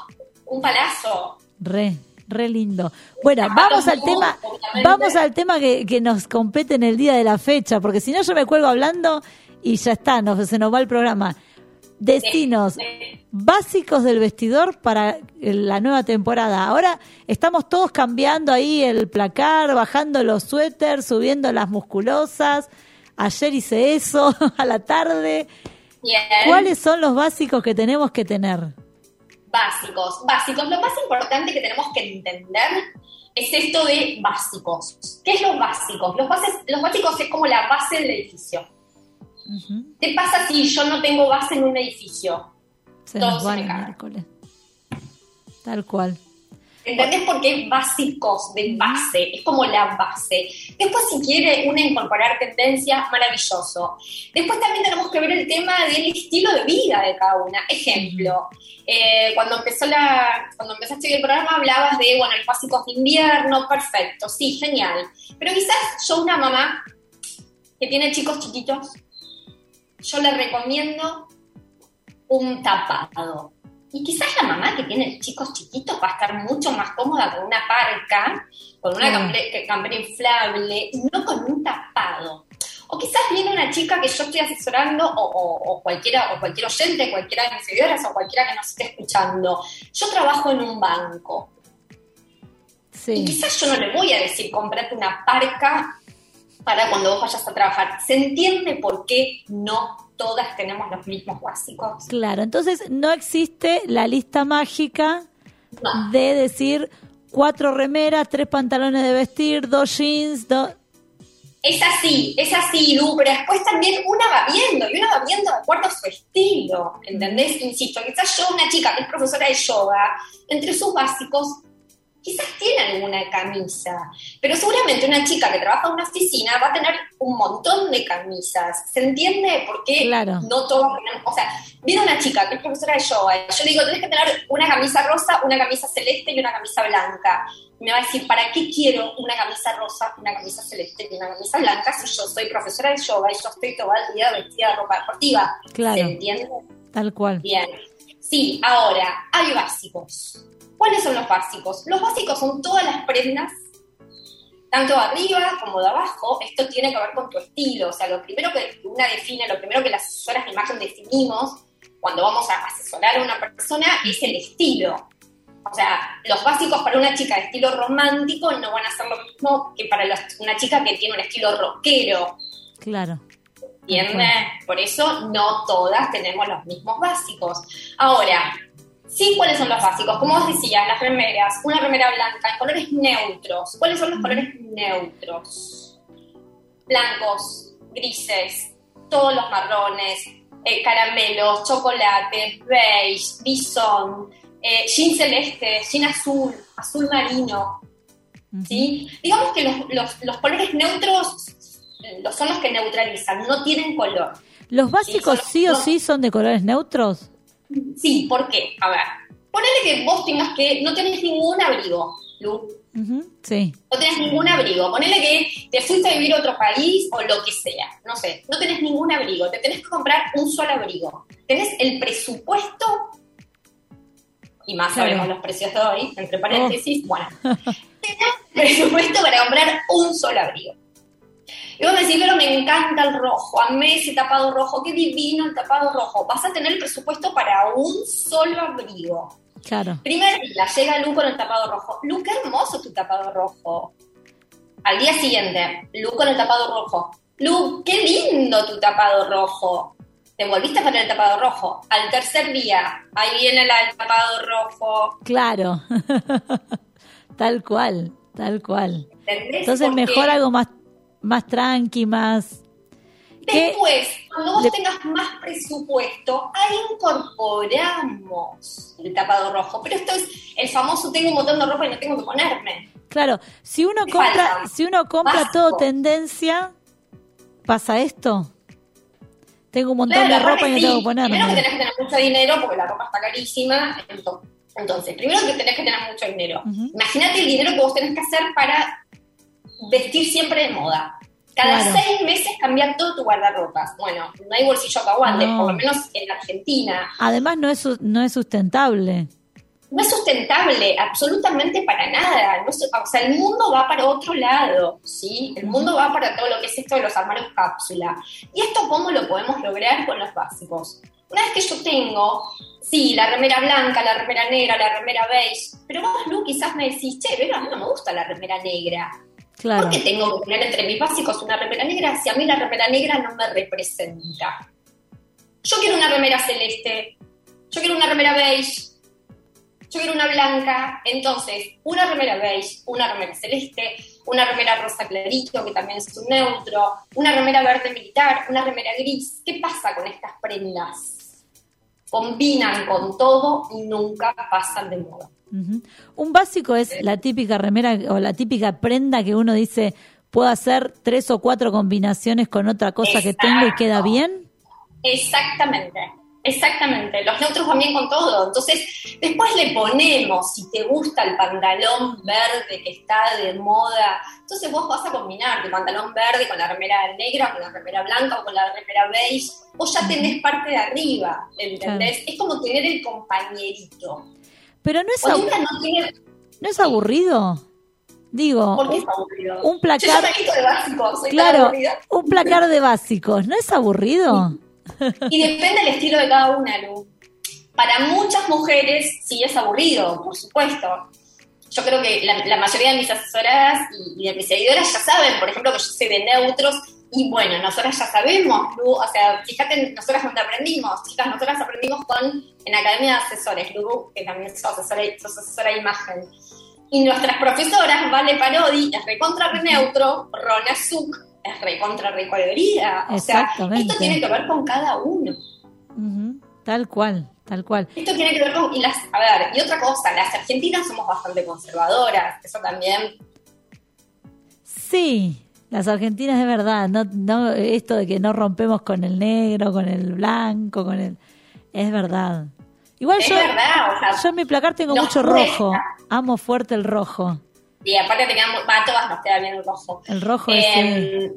un palazo. re, re lindo. Bueno, vamos al tema, vamos al tema que, que nos compete en el día de la fecha, porque si no yo me cuelgo hablando y ya está, nos, se nos va el programa. Destinos Eh, básicos del vestidor para la nueva temporada. Ahora estamos todos cambiando ahí el placar, bajando los suéteres, subiendo las musculosas. Ayer hice eso a la tarde. Bien. ¿Cuáles son los básicos que tenemos que tener? Básicos, básicos. Lo más importante que tenemos que entender es esto de básicos. ¿Qué es los básicos? Los, bases, los básicos es como la base del edificio. ¿Qué pasa si yo no tengo base en un edificio? Se nos se va me el cae. miércoles. Tal cual. ¿Entendés por qué básicos de base? Es como la base. Después, si quiere una incorporar tendencia, maravilloso. Después también tenemos que ver el tema del estilo de vida de cada una. Ejemplo, eh, cuando empezó la, cuando empezaste el programa hablabas de, bueno, los básicos de invierno, perfecto, sí, genial. Pero quizás yo, una mamá que tiene chicos chiquitos, yo le recomiendo un tapado. Y quizás la mamá que tiene chicos chiquitos va a estar mucho más cómoda con una parca, con una cambre- campera inflable, y no con un tapado. O quizás viene una chica que yo estoy asesorando, o, o- o cualquiera, o cualquier oyente, cualquiera de mis seguidoras, o cualquiera que nos esté escuchando. Yo trabajo en un banco. Y quizás yo no le voy a decir comprate una parca para cuando vos vayas a trabajar. ¿Se entiende por qué no todas tenemos los mismos básicos? Claro, entonces no existe la lista mágica No. de decir cuatro remeras, tres pantalones de vestir, dos jeans, dos... Es así, es así, Lu, pero después también una va viendo, y una va viendo de acuerdo a su estilo, ¿entendés? Insisto, quizás yo, una chica que es profesora de yoga, entre sus básicos, quizás tiene alguna camisa, pero seguramente una chica que trabaja en una oficina va a tener un montón de camisas. ¿Se entiende por qué Claro. no todos? O sea, viene una chica que es profesora de yoga, yo le digo, tenés que tener una camisa rosa, una camisa celeste y una camisa blanca. Me va a decir, ¿para qué quiero una camisa rosa, una camisa celeste y una camisa blanca si yo soy profesora de yoga y yo estoy todo el día vestida de ropa deportiva? Claro. ¿Se entiende? Tal cual. Bien. Sí, ahora, hay básicos. ¿Cuáles son los básicos? Los básicos son todas las prendas, tanto de arriba como de abajo. Esto tiene que ver con tu estilo. O sea, lo primero que una define, lo primero que las asesoras de imagen definimos cuando vamos a asesorar a una persona es el estilo. O sea, los básicos para una chica de estilo romántico no van a ser lo mismo que para los- una chica que tiene un estilo rockero. Claro. ¿Entiende? Por eso no todas tenemos los mismos básicos. Ahora, sí, ¿cuáles son los básicos? Como vos decías, las remeras, una remera blanca en colores neutros. ¿Cuáles son los colores neutros? Blancos, grises, todos los marrones, eh, caramelos, chocolates, beige, bisón, eh, jean celeste, jean azul, azul marino. ¿sí? Digamos que los, los- los colores neutros los son los que neutralizan, no tienen color. ¿Los básicos sí o no. sí son de colores neutros? Sí, ¿por qué? A ver, ponele que vos tengas que, no tenés ningún abrigo, Lu, Sí, no tenés ningún abrigo. Ponele que te fuiste a vivir a otro país o lo que sea, no sé, no tenés ningún abrigo, te tenés que comprar un solo abrigo. Tenés el presupuesto, y más Claro. sabemos los precios de hoy, entre paréntesis, bueno, tenés presupuesto para comprar un solo abrigo. Y vos me decís, pero me encanta el rojo, amé ese tapado rojo, qué divino el tapado rojo. Vas a tener el presupuesto para un solo abrigo. claro. Primer día, llega Lu con el tapado rojo. Lu, qué hermoso tu tapado rojo. Al día siguiente, Lu con el tapado rojo. Lu, qué lindo tu tapado rojo. Te volviste a poner el tapado rojo. Al tercer día, ahí viene la- el tapado rojo. Claro. tal cual, tal cual. ¿Entendés? Entonces Porque mejor algo más, más tranqui, más... ¿Qué? Después, cuando vos Le- tengas más presupuesto, ahí incorporamos el tapado rojo. Pero esto es el famoso tengo un montón de ropa y no tengo que ponerme. Claro, si uno Me compra, falta. si uno compra todo tendencia, ¿pasa esto? Tengo un montón Claro, de ropa y no tengo que ponerme. Primero que tenés que tener mucho dinero porque la ropa está carísima. ento- Entonces, primero que tenés que tener mucho dinero. Ujú. Imagínate el dinero que vos tenés que hacer para vestir siempre de moda. Cada Claro. seis meses cambiar todo tu guardarropas. Bueno, no hay bolsillo que aguante, No. por lo menos en Argentina. Además no es, no es sustentable. No es sustentable, absolutamente para nada. No es- o sea, el mundo va para otro lado, ¿sí? El mundo va para todo lo que es esto de los armarios cápsula. ¿Y esto cómo lo podemos lograr con los básicos? Una vez que yo tengo, sí, la remera blanca, la remera negra, la remera beige, pero vos, Lu, quizás me decís, che, pero a mí no me gusta la remera negra. Claro. ¿Por qué tengo que poner entre mis básicos una remera negra si a mí la remera negra no me representa? Yo quiero una remera celeste, yo quiero una remera beige, yo quiero una blanca, entonces una remera beige, una remera celeste, una remera rosa clarito, que también es un neutro, una remera verde militar, una remera gris. ¿Qué pasa con estas prendas? Combinan con todo y nunca pasan de moda. Un básico es la típica remera o la típica prenda que uno dice, puedo hacer tres o cuatro combinaciones con otra cosa que tengo y queda bien. Exactamente, exactamente. Los neutros van bien con todo. Entonces, después le ponemos, si te gusta el pantalón verde que está de moda, entonces vos vas a combinar tu pantalón verde con la remera negra, con la remera blanca o con la remera beige. Vos ya tenés parte de arriba, ¿entendés? Es como tener el compañerito. Pero no es, Cuando abu- una no tiene... no es aburrido. Digo, ¿Por qué es aburrido? un placar- de soy claro, un placar de básicos, ¿no es aburrido? Y depende del estilo de cada una, Lu. Para muchas mujeres sí es aburrido, por supuesto. Yo creo que la, la mayoría de mis asesoradas y, y de mis seguidoras ya saben, por ejemplo, que yo soy de neutros. Y bueno, nosotras ya sabemos, Lu, o sea, fíjate, nosotras donde aprendimos, chicas, nosotras aprendimos con, en Academia de Asesores, Lu, que también sos asesora, sos asesora de imagen. Y nuestras profesoras, Vale Parodi, es recontra re neutro, Rona Zuc, es recontra recolorida. O sea, esto tiene que ver con cada uno. Ujú, Tal cual, tal cual. Esto tiene que ver con. Y las, a ver, y otra cosa, las argentinas somos bastante conservadoras, eso también. Sí, las argentinas de verdad, no, no esto de que no rompemos con el negro, con el blanco, con el es verdad. Igual Es yo, verdad, o sea, yo en mi placar tengo mucho cuesta. rojo, amo fuerte el rojo. Y aparte te quedan. Va, a todas nos queda bien el rojo. El rojo es Eh,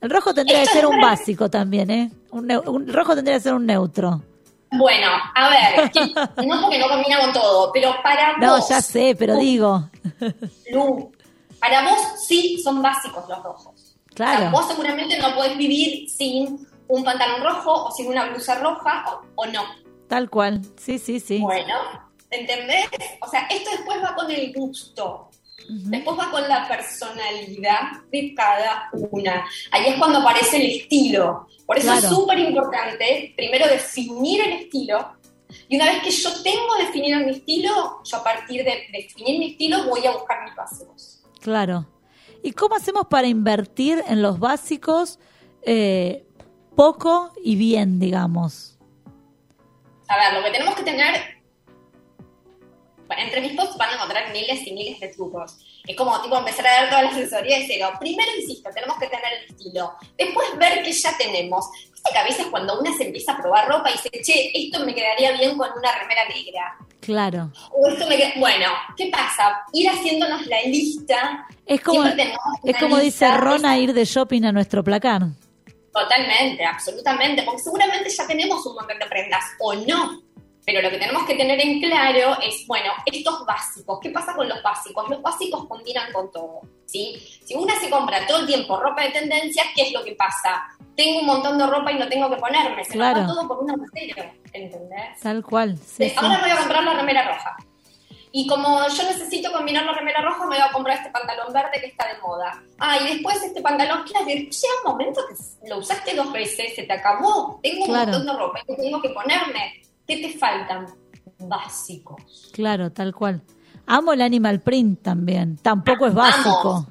el rojo tendría que ser un para- básico también, ¿eh? Un, rojo tendría que ser un neutro. Bueno, a ver, no porque no combina con todo, pero para No, vos. ya sé, pero Lu, digo, Lu, para vos sí son básicos los rojos. O sea, claro, vos seguramente no podés vivir sin un pantalón rojo o sin una blusa roja o, o no. tal cual. Sí, sí, sí. Bueno, ¿entendés? O sea, esto después va con el gusto. Después va con la personalidad de cada una. Ahí es cuando aparece el estilo. Por eso Claro. es súper importante, primero, definir el estilo. Y una vez que yo tengo definido mi estilo, yo a partir de definir mi estilo voy a buscar mis básicos. Claro. ¿Y cómo hacemos para invertir en los básicos eh, poco y bien, digamos? A ver, lo que tenemos que tener entre mis posts van a encontrar miles y miles de trucos. Es como tipo empezar a dar toda la asesoría de cero. Primero, insisto, tenemos que tener el estilo. Después ver que ya tenemos. Viste que a veces cuando una se empieza a probar ropa y dice, che, esto me quedaría bien con una remera negra. Claro. O esto me queda... Bueno, ¿qué pasa? Ir haciéndonos la lista. Es como, es como dice. Rona, ir de shopping a nuestro placar. Totalmente, absolutamente, porque seguramente ya tenemos un montón de prendas o no, pero lo que tenemos que tener en claro es, bueno, estos básicos, ¿qué pasa con los básicos? Los básicos combinan con todo, ¿sí? Si una se compra todo el tiempo ropa de tendencia, ¿qué es lo que pasa? Tengo un montón de ropa y no tengo que ponerme, se me Claro. va todo por un agujero, ¿entendés? Tal cual. Sí, sí. Ahora me voy a comprar la remera roja. Y como yo necesito combinar la remera roja, me voy a comprar este pantalón verde que está de moda. Ah, y después este pantalón, claro, llega un momento que lo usaste dos veces, se te acabó. Tengo un Claro. montón de ropa que tengo que ponerme. ¿Qué te faltan? Básicos. Claro, tal cual. Amo el animal print también. Tampoco es básico.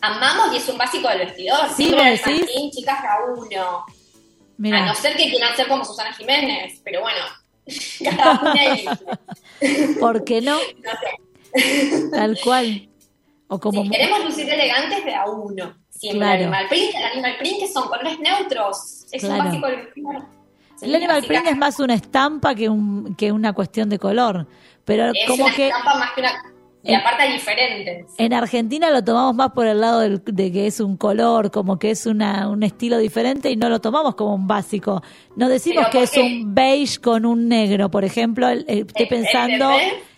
Amamos y es un básico del vestidor. Sí, Siempre ¿vos en el chicas, a uno. A no ser que quieran ser como Susana Jiménez, pero bueno, cada una. ¿Por qué no? No sé. Tal cual. O como Si queremos lucir elegantes de a uno. Siempre Claro. el animal print, el animal print que son colores neutros. Es Claro. un básico del vestidor. El animal print es más una estampa que un que una cuestión de color, pero es como una que estampa más que una. Y aparte hay diferentes. en Argentina lo tomamos más por el lado del- de que es un color, como que es una, un estilo diferente y no lo tomamos como un básico. No decimos que ¿por es un beige con un negro, por ejemplo, el- el- estoy pensando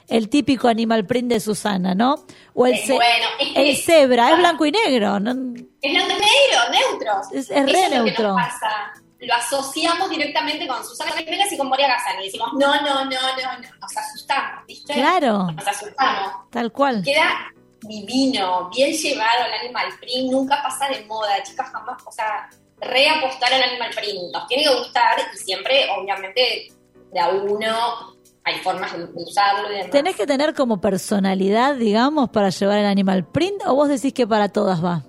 el típico animal print de Susana, ¿no? O el, ce- bueno, es que- el cebra, es blanco y negro. ¿no? Es blanco y negro, neutros. Es- es Eso re lo que neutro. nos pasa. Lo asociamos directamente con Susana Jiménez y con Moria Gazani. Y decimos, no, no, no, no, no. Nos asustamos, ¿viste? Claro. Nos asustamos. Tal cual. Queda divino, bien llevado el animal print, nunca pasa de moda, chicas, jamás, o sea, reapostar al animal print, nos tiene que gustar y siempre, obviamente, de a uno hay formas de usarlo y demás. ¿Tenés que tener como personalidad, digamos, para llevar el animal print o vos decís que para todas va?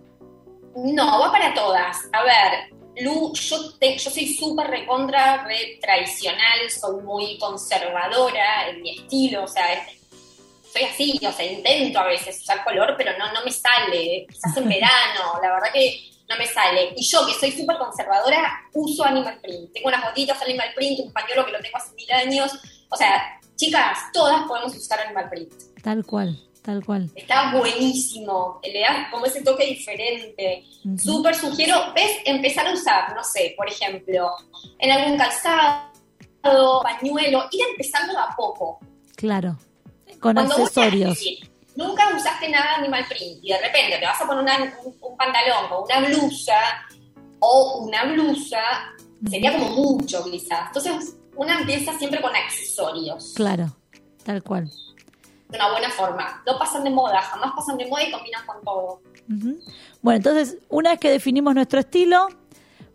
No, va para todas. A ver, Lu, yo, te- yo soy súper recontra, re tradicional, soy muy conservadora en mi estilo, o sea, es- soy así, o sea, intento a veces usar color, pero no, no me sale, quizás en verano, la verdad que no me sale. Y yo, que soy súper conservadora, uso animal print. Tengo unas botitas animal print, un pañuelo que lo tengo hace mil años. O sea, chicas, todas podemos usar animal print. Tal cual, tal cual. Está buenísimo, le da como ese toque diferente. Ujú. Súper sugiero, ves, empezar a usar, no sé, por ejemplo, en algún calzado, pañuelo, ir empezando a poco. Claro. Con Cuando accesorios. nunca usaste nada animal print y de repente te vas a poner una- un, un pantalón con una blusa o una blusa, sería como mucho quizás. Entonces, una empieza siempre con accesorios. Claro, tal cual. De una buena forma. No pasan de moda, jamás pasan de moda y combinan con todo. Bueno, entonces, una vez que definimos nuestro estilo,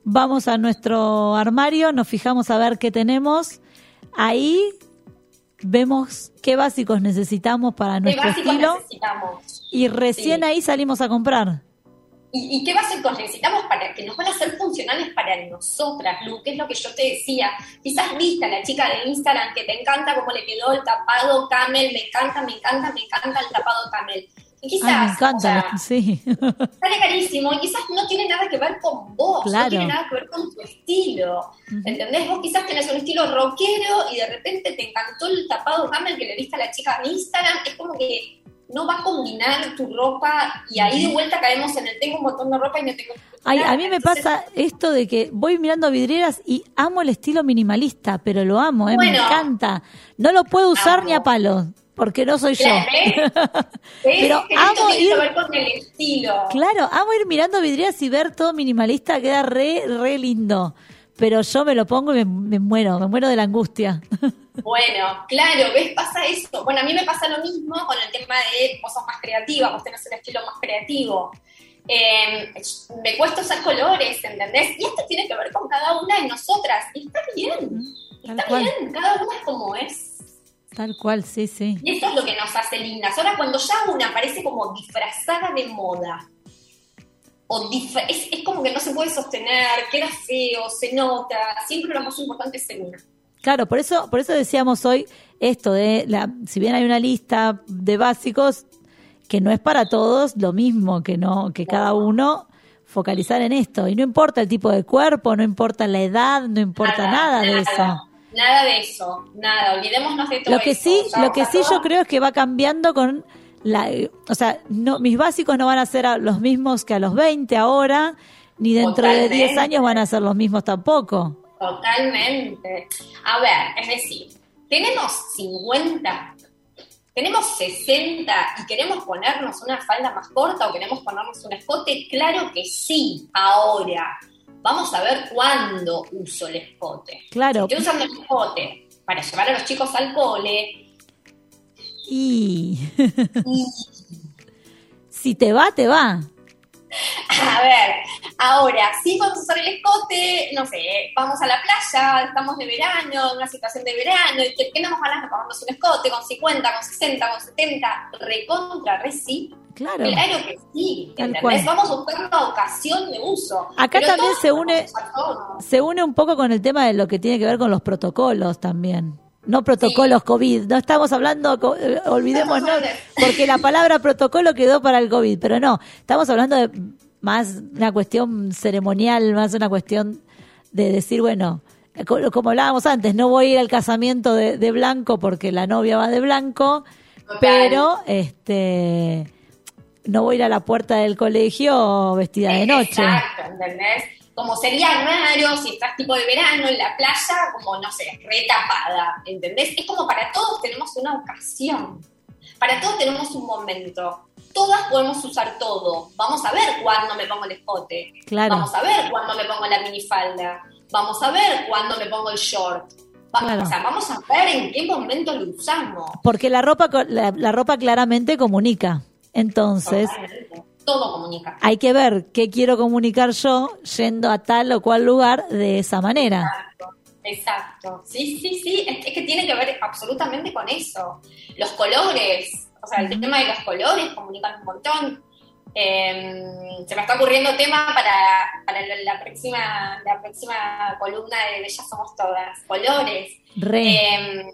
vamos a nuestro armario, nos fijamos a ver qué tenemos. Ahí vemos qué básicos necesitamos para ¿Qué nuestro básicos estilo necesitamos? y recién Sí. ahí salimos a comprar. ¿Y, y qué básicos necesitamos para que nos van a ser funcionales para nosotras, Lu? Que es lo que yo te decía. Quizás viste a la chica de Instagram que te encanta cómo le quedó el tapado camel, me encanta, me encanta, me encanta el tapado camel. Y quizás, Ay, me encanta, o sea, sí. sale carísimo y quizás no tiene nada que ver con vos, Claro. no tiene nada que ver con tu estilo. ¿Entendés? Vos quizás tenés un estilo rockero y de repente te encantó el tapado camel que le viste a la chica de Instagram. Es como que no va a combinar tu ropa y ahí de vuelta caemos en el tengo un montón de ropa y no tengo Ay, a mí me Entonces, pasa esto de que voy mirando vidrieras y amo el estilo minimalista, pero lo amo, ¿eh? me encanta. No lo puedo usar Amo. ni a palos, porque no soy yo. ¿Ves? Pero amo ir- que ver con el estilo. Claro, amo ir mirando vidrieras y ver todo minimalista, queda re, re lindo. Pero yo me lo pongo y me, me muero, me muero de la angustia. Bueno, claro, ¿ves? Pasa eso. Bueno, a mí me pasa lo mismo con el tema de vos sos más creativa, vos tenés un estilo más creativo. Eh, me cuesta usar colores, ¿entendés? Y esto tiene que ver con cada una de nosotras. Y está bien, Tal está cual, bien, cada una es como es. tal cual, sí, sí. Y eso es lo que nos hace lindas. Ahora, cuando ya una parece como disfrazada de moda, o es, es como que no se puede sostener, queda feo, se nota, siempre lo más importante es ser una. Claro, por eso, por eso decíamos hoy esto de, la, si bien hay una lista de básicos que no es para todos, lo mismo que no, que cada uno focalizar en esto. Y no importa el tipo de cuerpo, no importa la edad, no importa nada, de eso. Nada de eso, nada, olvidémonos de todo Lo que eso. sí, O sea, lo que sí yo creo es que va cambiando con la, o sea, no, mis básicos no van a ser los mismos que a los 20 ahora, ni dentro de 10 Totalmente. años van a ser los mismos tampoco. Totalmente. A ver, es decir, tenemos 50, tenemos 60 y queremos ponernos una falda más corta o queremos ponernos un escote, claro que sí. Ahora, vamos a ver cuándo uso el escote. Claro. Si estoy usando el escote para llevar a los chicos al cole, Y si te va, te va. A ver, ahora, sí vamos a usar el escote, no sé, vamos a la playa, estamos de verano, en una situación de verano, y que tenemos ganas de ponernos un escote con 50, con 60, con 70, recontra, re sí. Claro. Claro que sí, ¿entendés? Vamos a buscar una ocasión de uso. Acá también se une- podemos. Se une un poco con el tema de lo que tiene que ver con los protocolos también. No protocolos COVID, no estamos hablando, eh, olvidémonos, porque la palabra protocolo quedó para el COVID, pero no, estamos hablando de más una cuestión ceremonial, más una cuestión de decir, bueno, eh, co- como hablábamos antes, no voy a ir al casamiento de, de blanco porque la novia va de blanco, pero este no voy a ir a la puerta del colegio vestida de noche. Exacto, ¿entendés? Como sería raro si estás tipo de verano en la playa, como, no sé, retapada, ¿entendés? Es como para todos tenemos una ocasión, para todos tenemos un momento. Todas podemos usar todo. Vamos a ver cuándo me pongo el escote. Claro. Vamos a ver cuándo me pongo la minifalda. Vamos a ver cuándo me pongo el short. Claro. O sea, vamos a ver en qué momento lo usamos. Porque la ropa, la, la ropa claramente comunica. Entonces, Totalmente. Todo comunica. hay que ver qué quiero comunicar yo yendo a tal o cual lugar de esa manera. Exacto, exacto. Sí, sí, sí. Es, es que tiene que ver absolutamente con eso. Los colores, o sea, el tema de los colores comunican un montón. Eh, se me está ocurriendo tema para, para la, la próxima, la próxima columna de Bellas Somos Todas. Colores. Re. Eh,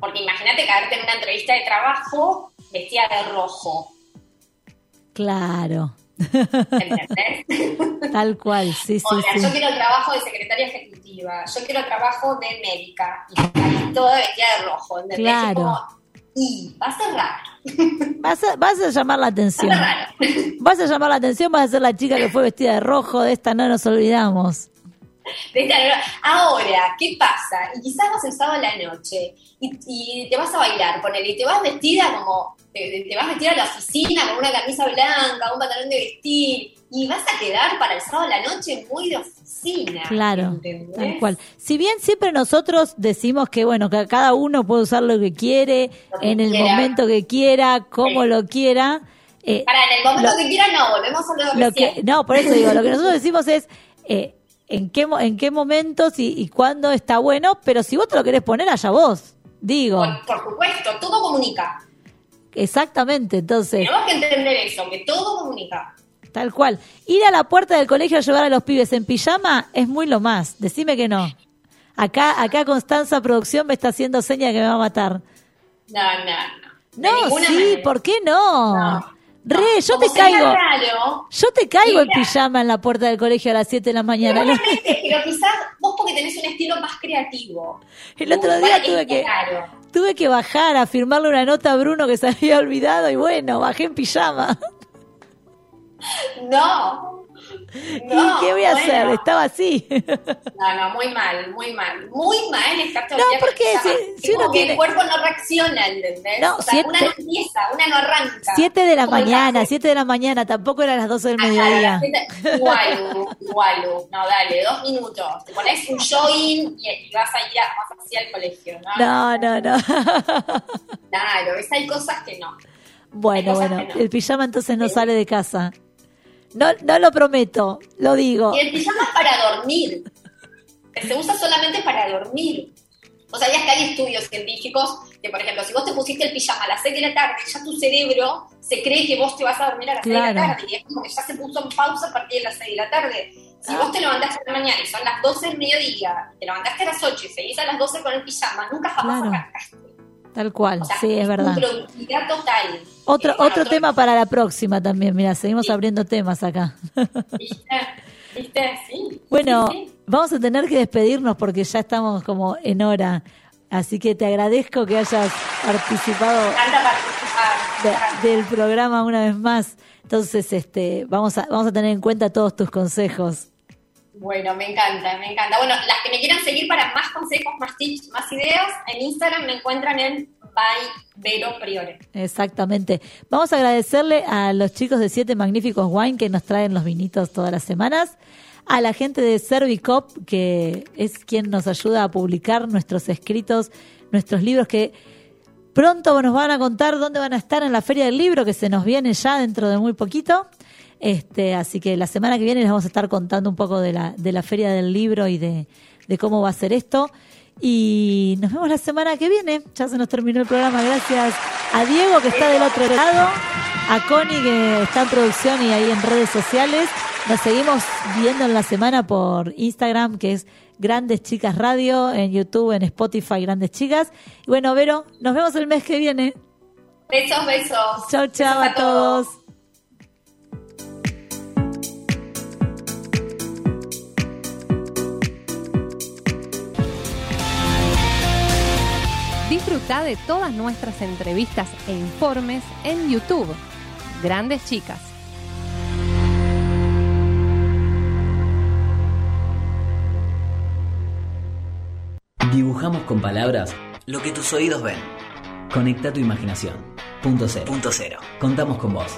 porque imagínate caerte en una entrevista de trabajo vestida de rojo. Claro. ¿Entendés? Tal cual, sí, sí, O sea, sí. yo quiero trabajo de secretaria ejecutiva, yo quiero trabajo de médica, y ahí toda vestida de rojo, ¿entendés? Claro. Como, y va a ser raro, Vas a, vas a llamar la va a atención. Vas a llamar la atención, vas a ser la chica que fue vestida de rojo, de esta no nos olvidamos. Ahora, ¿qué pasa? Y quizás vas el sábado a la noche y, y te vas a bailar, ponele, y te vas vestida como, te, te vas vestida a la oficina con una camisa blanca, un pantalón de vestir, y vas a quedar para el sábado a la noche muy de oficina. Claro, ¿entendés? tal cual. Si bien siempre nosotros decimos que bueno, que cada uno puede usar lo que quiere, Lo que en el quiera. momento que quiera, como Sí. lo quiera. eh, Para, en el momento Lo- que quieran, no, volvemos a lo, lo que, no, por eso digo, lo que nosotros decimos es eh, en qué en qué momentos y, y cuándo está bueno, pero si vos te lo querés poner allá vos, digo, Por, por supuesto, todo comunica. exactamente, entonces, Tenemos que entender eso, que todo comunica. tal cual. Ir a la puerta del colegio a llevar a los pibes en pijama es muy lo más, decime que no. Acá, acá Constanza Producción me está haciendo seña que me va a matar. No, no, no. No, sí, manera. ¿por qué no? No, Re, yo Como te caigo. raro, Yo te caigo en pijama en la puerta del colegio a las 7 de la mañana. Pero quizás vos porque tenés un estilo más creativo. El otro día tuve que, raro. tuve que bajar a firmarle una nota a Bruno que se había olvidado y bueno, bajé en pijama. No. ¿Y No, qué voy a bueno. hacer? Estaba así. No, no, muy mal, muy mal. Muy mal todo No, porque si- si uno el cuerpo no reacciona, ¿entendés? No, o sea, siete- una no empieza, una no arranca. 7 de la mañana. 7 de la mañana, tampoco eran las 12 del mediodía. Igual, igual, no, dale, dos minutos. Te pones un join y, y vas a ir a, vas hacia el colegio, ¿no? No, no, no. Claro, ves, hay cosas que no. Bueno, bueno, no. el pijama entonces no sale de casa. No, no lo prometo, lo digo. Y el pijama es para dormir. Se usa solamente para dormir. O sea, ya que hay estudios científicos que, por ejemplo, si vos te pusiste el pijama a las 6 de la tarde, ya tu cerebro se cree que vos te vas a dormir a las 6 de Claro. la tarde. Y es como que ya se puso en pausa a partir de las 6 de la tarde. Si vos te levantaste a la mañana y son las 12 del mediodía, te levantaste a las 8 y seguís a las 12 con el pijama, nunca jamás Claro. arrancaste. Tal cual, O sea, sí, es verdad. Productividad total. Otro, otro tema para la próxima también, mira, seguimos abriendo temas acá. ¿Viste? ¿Viste? Sí. Bueno, Sí, sí. vamos a tener que despedirnos porque ya estamos como en hora. Así que te agradezco que hayas participado de- del programa una vez más. Entonces, este, vamos a, vamos a tener en cuenta todos tus consejos. Bueno, me encanta, me encanta. Bueno, las que me quieran seguir para más consejos, más tips, más ideas, en Instagram me encuentran en by Priore. Exactamente. Vamos a agradecerle a los chicos de Siete Magníficos Wine que nos traen los vinitos todas las semanas. A la gente de Servicop, que es quien nos ayuda a publicar nuestros escritos, nuestros libros que pronto nos van a contar dónde van a estar en la Feria del Libro, que se nos viene ya dentro de muy poquito. Este, así que la semana que viene les vamos a estar contando un poco de la, de la Feria del Libro y de, de cómo va a ser esto. Y nos vemos la semana que viene. Ya se nos terminó el programa. Gracias a Diego que está del otro lado, a Connie que está en producción y ahí en redes sociales. Nos seguimos viendo en la semana por Instagram, que es Grandes Chicas Radio, en YouTube, en Spotify, Grandes Chicas. Y bueno, Vero, nos vemos el mes que viene. Besos, besos. Chau Besos a todos. Disfruta de todas nuestras entrevistas e informes en YouTube. Grandes Chicas. Dibujamos con palabras lo que tus oídos ven. Conecta tu imaginación. Punto cero. Punto cero. Contamos con vos.